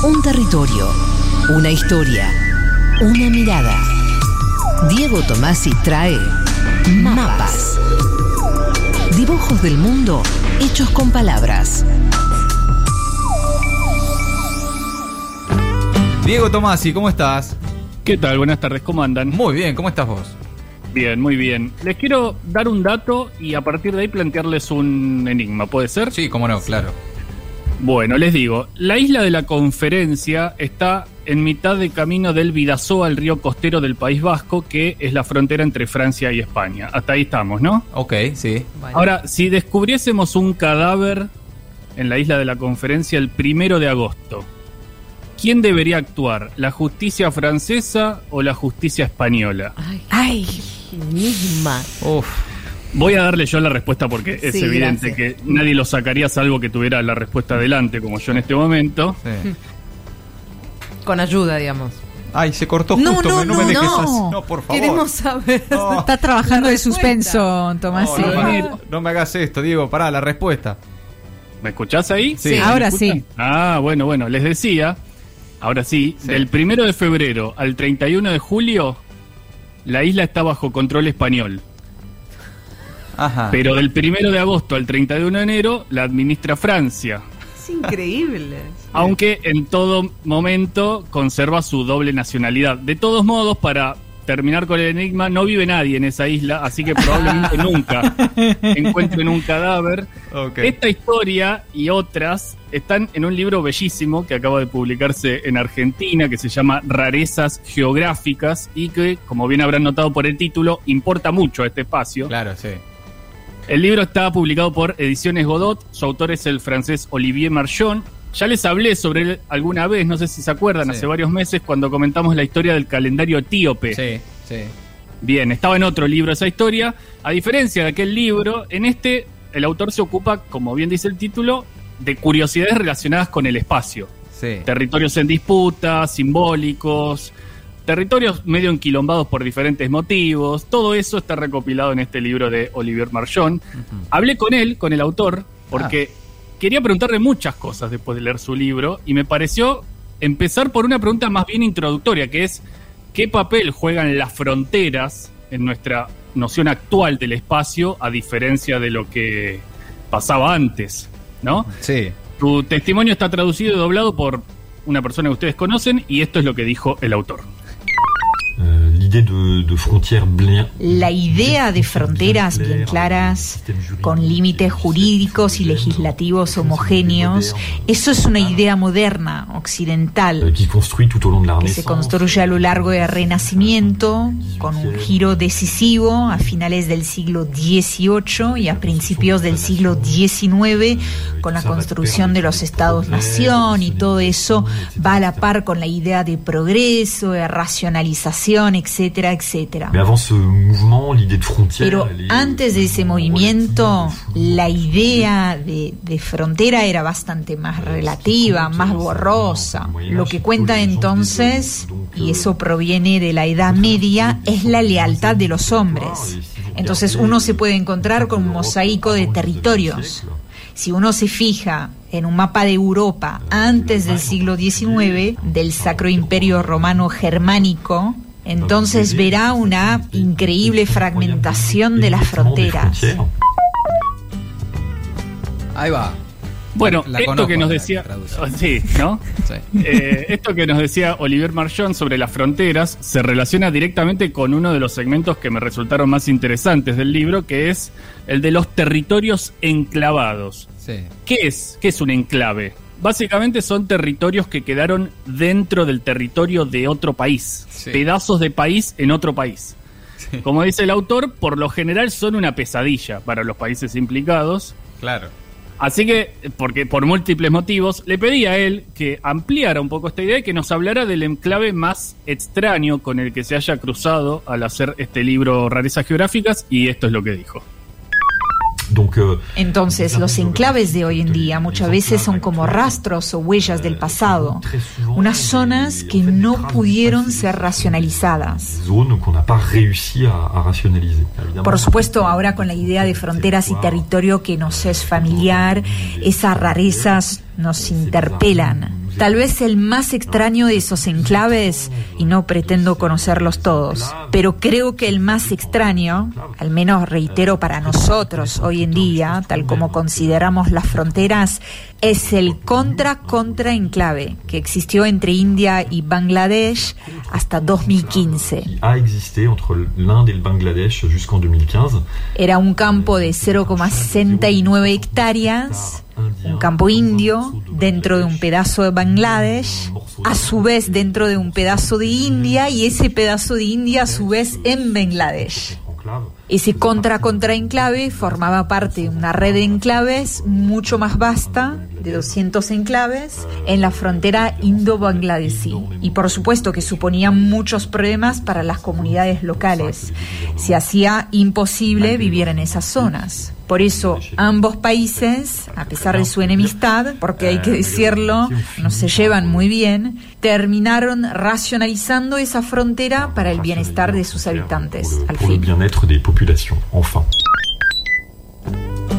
Un territorio, una historia, una mirada. Diego Tomasi trae mapas. Dibujos del mundo hechos con palabras. Diego Tomasi, ¿cómo estás? ¿Qué tal? Buenas tardes, ¿cómo andan? Muy bien, ¿cómo estás vos? Bien, muy bien. Les quiero dar un dato y a partir de ahí plantearles un enigma, ¿puede ser? Sí, cómo no, claro. Bueno, les digo, la isla de la conferencia está en mitad de camino del Bidasoa al río costero del País Vasco, que es la frontera entre Francia y España. Hasta ahí estamos, ¿no? Ok, sí. Ahora, si descubriésemos un cadáver en la isla de la conferencia el primero de agosto, ¿quién debería actuar? ¿La justicia francesa o la justicia española? Ay, enigma. Uf. Voy a darle yo la respuesta porque es Sí, evidente gracias. que nadie lo sacaría salvo que tuviera la respuesta adelante, como yo en este momento. Sí. Con ayuda, digamos. Ay, se cortó No, justo, no, me- no, no, me dejes no. así. No, por favor. Queremos saber. No. Está trabajando de suspenso, Tomás. No, no, me, no me hagas esto, Diego, pará, la respuesta. ¿Me escuchás ahí? Sí. Sí, ahora sí. Ah, bueno, bueno, les decía, ahora sí, Sí. del primero de febrero al 31 de julio, la isla está bajo control español. Ajá. Pero del primero de agosto al 31 de enero la administra Francia. Es increíble. Aunque en todo momento conserva su doble nacionalidad. De todos modos, para terminar con el enigma, no vive nadie en esa isla, así que probablemente nunca encuentren un cadáver. Esta historia y otras están en un libro bellísimo que acaba de publicarse en Argentina, que se llama Rarezas Geográficas y que, como bien habrán notado por el título, importa mucho a este espacio. Claro, sí. El libro está publicado por Ediciones Godot, su autor es el francés Olivier Marchon. Ya les hablé sobre él alguna vez, no sé si se acuerdan, Sí. hace varios meses cuando comentamos la historia del calendario etíope. Sí, sí. Bien, estaba en otro libro esa historia. A diferencia de aquel libro, en este el autor se ocupa, como bien dice el título, de curiosidades relacionadas con el espacio. Sí. Territorios en disputa, simbólicos, territorios medio enquilombados por diferentes motivos. Todo eso está recopilado en este libro de Olivier Marchon. Ujú. Hablé con él, con el autor, porque quería preguntarle muchas cosas después de leer su libro y me pareció empezar por una pregunta más bien introductoria, que es ¿qué papel juegan las fronteras en nuestra noción actual del espacio a diferencia de lo que pasaba antes? ¿No? Sí. Tu testimonio está traducido y doblado por una persona que ustedes conocen y esto es lo que dijo el autor. La idea de fronteras bien claras, con límites jurídicos y legislativos homogéneos, eso es una idea moderna, euh, occidental, la que se construye a lo largo del Renacimiento, con un giro decisivo a finales del siglo XVIII y a principios del siglo XIX, con la construcción de los estados-nación y todo eso va a la par con la idea de progreso, de racionalización, etcétera, etcétera. Pero antes de ese movimiento, la idea de, de frontera era bastante más relativa, más borrosa. Lo que cuenta entonces, y eso proviene de la Edad Media, es la lealtad de los hombres. Entonces uno se puede encontrar con un mosaico de territorios. Si uno se fija en un mapa de Europa antes del siglo XIX, del Sacro Imperio Romano Germánico, entonces verá una increíble fragmentación de las fronteras. Ahí va. Bueno, La esto conozco, que nos decía... Sí, ¿no? Sí. Eh, esto que nos decía Olivier Marchon sobre las fronteras se relaciona directamente con uno de los segmentos que me resultaron más interesantes del libro, que es el de los territorios enclavados. Sí. ¿Qué es? ¿Qué es un enclave? Básicamente son territorios que quedaron dentro del territorio de otro país, Sí. pedazos de país en otro país. Sí. Como dice el autor, por lo general son una pesadilla para los países implicados. Claro. Así que, porque por múltiples motivos, le pedí a él que ampliara un poco esta idea y que nos hablara del enclave más extraño con el que se haya cruzado al hacer este libro Rarezas Geográficas, y esto es lo que dijo. Donc, euh, Entonces, los enclaves de hoy en día muchas veces son como rastros o huellas del pasado, unas zonas que no pudieron ser racionalizadas. Por supuesto, ahora con la idea de fronteras y territorio que nos es familiar, esas rarezas nos interpelan. Tal vez el más extraño de esos enclaves, y no pretendo conocerlos todos, pero creo que el más extraño, al menos reitero para nosotros hoy en día, tal como consideramos las fronteras, es el contra-contra enclave que existió entre India y Bangladesh hasta 2015. a existé entre l'Inde et le Bangladesh jusqu'en 2015. Era un campo de 0,69 hectáreas, un campo indio dentro de un pedazo de Bangladesh, a su vez dentro de un pedazo de India y ese pedazo de India a su vez en Bangladesh. Ese contra-contra enclave formaba parte de una red de enclaves mucho más vasta, de 200 enclaves, en la frontera indo-bangladesí. Y por supuesto que suponía muchos problemas para las comunidades locales. Se hacía imposible vivir en esas zonas. Por eso ambos países, a pesar de su enemistad, porque hay que decirlo, no se llevan muy bien, terminaron racionalizando esa frontera para el bienestar de sus habitantes, al fin.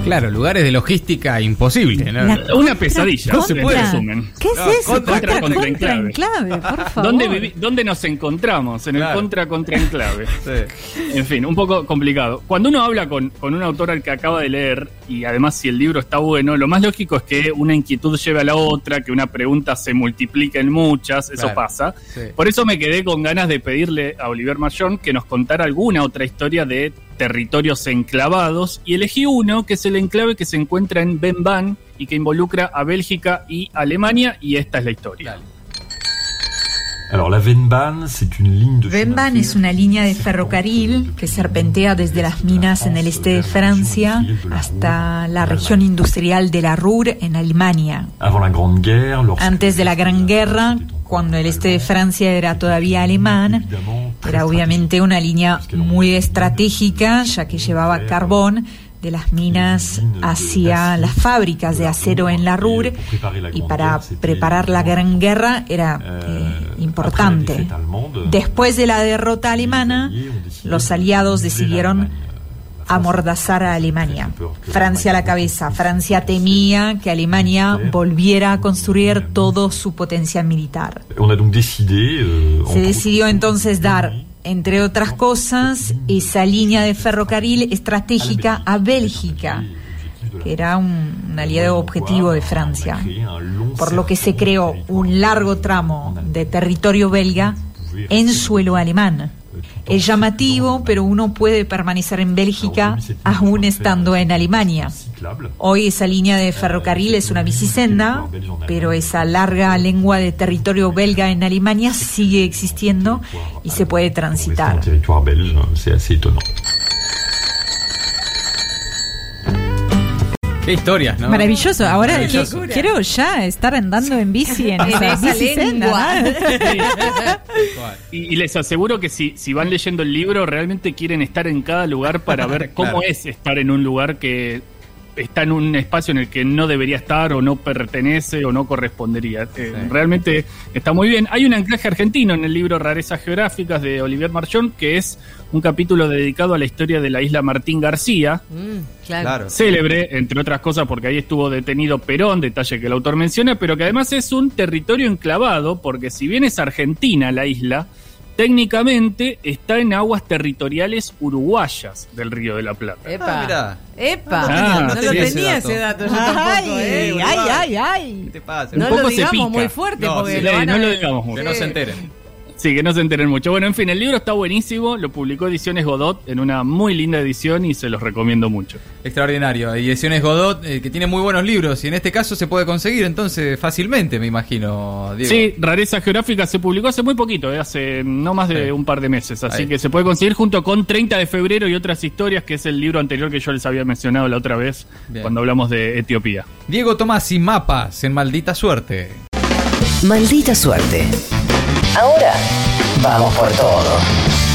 Claro, lugares de logística imposible. ¿no? La- Una pesadilla, Contra. en resumen. ¿Qué es No, eso? contra, Contra, contra, contra, enclave. enclave, por favor. ¿Dónde, vivi- ¿Dónde nos encontramos? En el contra contra enclave. Sí. En fin, un poco complicado. Cuando uno habla con, con un autor al que acaba de leer, y además si el libro está bueno, lo más lógico es que una inquietud lleve a la otra, que una pregunta se multiplique en muchas, eso Claro. pasa. Sí. Por eso me quedé con ganas de pedirle a Oliver Mayón que nos contara alguna otra historia de territorios enclavados, y elegí uno que es el enclave que se encuentra en Benban y que involucra a Bélgica y Alemania, y esta es la historia. Dale. Alors la Venban, c'est une ligne de chemin Venban de es una línea de ferrocarril que serpentea desde las minas en el este de Francia hasta la región industrial de la Ruhr en Alemania. Antes de la Gran Guerra, cuando el este de Francia era todavía alemán, era obviamente una línea muy estratégica ya que llevaba carbón de las minas hacia las fábricas de acero en la Ruhr y para preparar la Gran Guerra era eh, importante. Después de la derrota alemana, los aliados decidieron amordazar a Alemania. Francia a la cabeza. Francia temía que Alemania volviera a construir todo su potencial militar. Euh, Se decidió entonces dar, entre otras cosas, esa línea de ferrocarril estratégica a Bélgica, que era un, un aliado objetivo de Francia, por lo que se creó un largo tramo de territorio belga en suelo alemán. Es llamativo, pero uno puede permanecer en Bélgica aún estando en Alemania. Hoy esa línea de ferrocarril es una bicisenda, pero esa larga lengua de territorio belga en Alemania sigue existiendo y se puede transitar. Qué historias, ¿no? Maravilloso. Ahora Maravilloso. que- quiero ya estar andando en bici en, En esa, esa. Y, y les aseguro que si, si van leyendo el libro, realmente quieren estar en cada lugar para ver cómo Claro. es estar en un lugar que está en un espacio en el que no debería estar o no pertenece o no correspondería. Eh, Sí. Realmente está muy bien. Hay un anclaje argentino en el libro Rarezas Geográficas de Olivier Marchón, que es un capítulo dedicado a la historia de la isla Martín García, Mm, claro. Claro. célebre, entre otras cosas, porque ahí estuvo detenido Perón, detalle que el autor menciona, pero que además es un territorio enclavado, porque si bien es argentina la isla, técnicamente está en aguas territoriales uruguayas del Río de la Plata. Epa. Ah, mirá. Epa. Ah, no no lo tenía tenía ese ese dato. yo tampoco, eh, Ay, ay, ay, ¿Qué ay. te pasa? No Un lo digamos muy fuerte No, porque sí, lo van no a- lo digamos mucho. Que no se enteren. Sí, que no se enteren mucho. Bueno, en fin, el libro está buenísimo, lo publicó Ediciones Godot en una muy linda edición y se los recomiendo mucho. Extraordinario. Y Ediciones Godot, eh, que tiene muy buenos libros. Y en este caso se puede conseguir entonces fácilmente, me imagino, Diego. Sí, Rareza Geográfica se publicó hace muy poquito, eh, hace no más de Sí. un par de meses, así Ahí. que se puede conseguir junto con 30 de febrero y otras historias, que es el libro anterior que yo les había mencionado la otra vez Bien. cuando hablamos de Etiopía. Diego Tomás y Mapas en Maldita Suerte. Maldita suerte. Ahora vamos por todo.